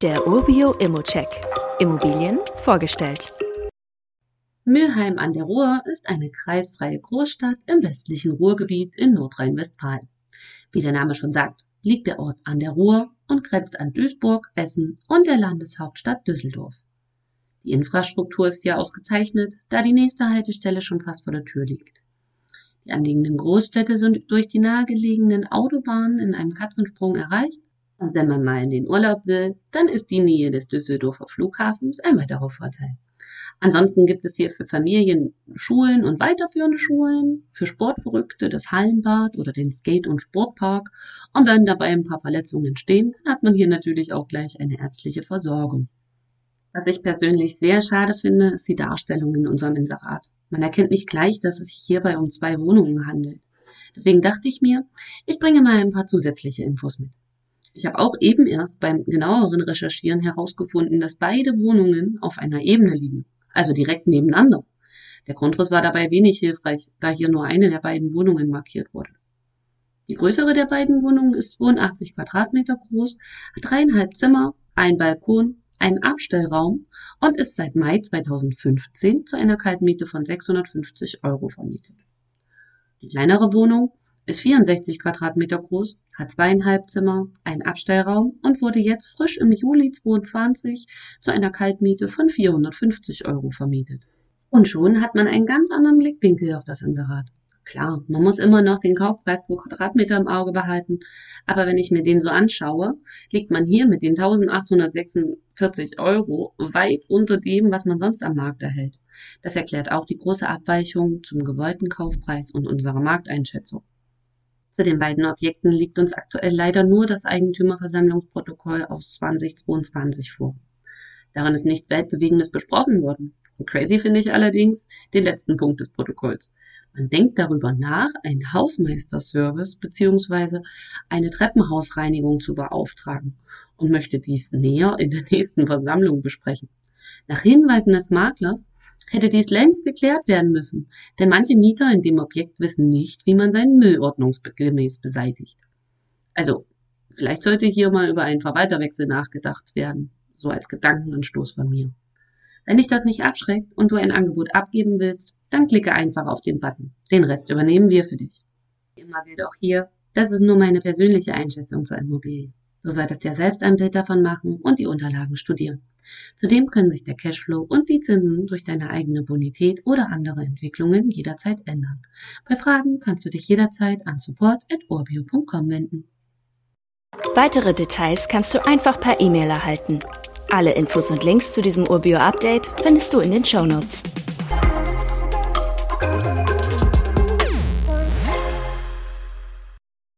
Der Urbio Immocheck. Immobilien vorgestellt. Mülheim an der Ruhr ist eine kreisfreie Großstadt im westlichen Ruhrgebiet in Nordrhein-Westfalen. Wie der Name schon sagt, liegt der Ort an der Ruhr und grenzt an Duisburg, Essen und der Landeshauptstadt Düsseldorf. Die Infrastruktur ist hier ausgezeichnet, da die nächste Haltestelle schon fast vor der Tür liegt. Die anliegenden Großstädte sind durch die nahegelegenen Autobahnen in einem Katzensprung erreicht. Und wenn man mal in den Urlaub will, dann ist die Nähe des Düsseldorfer Flughafens ein weiterer Vorteil. Ansonsten gibt es hier für Familien Schulen und weiterführende Schulen, für Sportverrückte das Hallenbad oder den Skate- und Sportpark. Und wenn dabei ein paar Verletzungen entstehen, dann hat man hier natürlich auch gleich eine ärztliche Versorgung. Was ich persönlich sehr schade finde, ist die Darstellung in unserem Inserat. Man erkennt nicht gleich, dass es sich hierbei um zwei Wohnungen handelt. Deswegen dachte ich mir, ich bringe mal ein paar zusätzliche Infos mit. Ich habe auch eben erst beim genaueren Recherchieren herausgefunden, dass beide Wohnungen auf einer Ebene liegen, also direkt nebeneinander. Der Grundriss war dabei wenig hilfreich, da hier nur eine der beiden Wohnungen markiert wurde. Die größere der beiden Wohnungen ist 82 Quadratmeter groß, hat dreieinhalb Zimmer, ein Balkon einen Abstellraum und ist seit Mai 2015 zu einer Kaltmiete von 650 Euro vermietet. Die kleinere Wohnung ist 64 Quadratmeter groß, hat zweieinhalb Zimmer, einen Abstellraum und wurde jetzt frisch im Juli 2022 zu einer Kaltmiete von 450 Euro vermietet. Und schon hat man einen ganz anderen Blickwinkel auf das Inserat. Klar, man muss immer noch den Kaufpreis pro Quadratmeter im Auge behalten, aber wenn ich mir den so anschaue, liegt man hier mit den 1846 Euro weit unter dem, was man sonst am Markt erhält. Das erklärt auch die große Abweichung zum gewollten Kaufpreis und unserer Markteinschätzung. Zu den beiden Objekten liegt uns aktuell leider nur das Eigentümerversammlungsprotokoll aus 2022 vor. Darin ist nichts Weltbewegendes besprochen worden. Crazy finde ich allerdings den letzten Punkt des Protokolls. Man denkt darüber nach, einen Hausmeisterservice bzw. eine Treppenhausreinigung zu beauftragen und möchte dies näher in der nächsten Versammlung besprechen. Nach Hinweisen des Maklers hätte dies längst geklärt werden müssen, denn manche Mieter in dem Objekt wissen nicht, wie man seinen Müll ordnungsgemäß beseitigt. Also, vielleicht sollte hier mal über einen Verwalterwechsel nachgedacht werden, so als Gedankenanstoß von mir. Wenn dich das nicht abschreckt und du ein Angebot abgeben willst, dann klicke einfach auf den Button. Den Rest übernehmen wir für dich. Immer gilt auch hier, das ist nur meine persönliche Einschätzung zur Immobilie. Du solltest dir selbst ein Bild davon machen und die Unterlagen studieren. Zudem können sich der Cashflow und die Zinsen durch deine eigene Bonität oder andere Entwicklungen jederzeit ändern. Bei Fragen kannst du dich jederzeit an support.orbio.com wenden. Weitere Details kannst du einfach per E-Mail erhalten. Alle Infos und Links zu diesem Urbio-Update findest du in den Show Notes.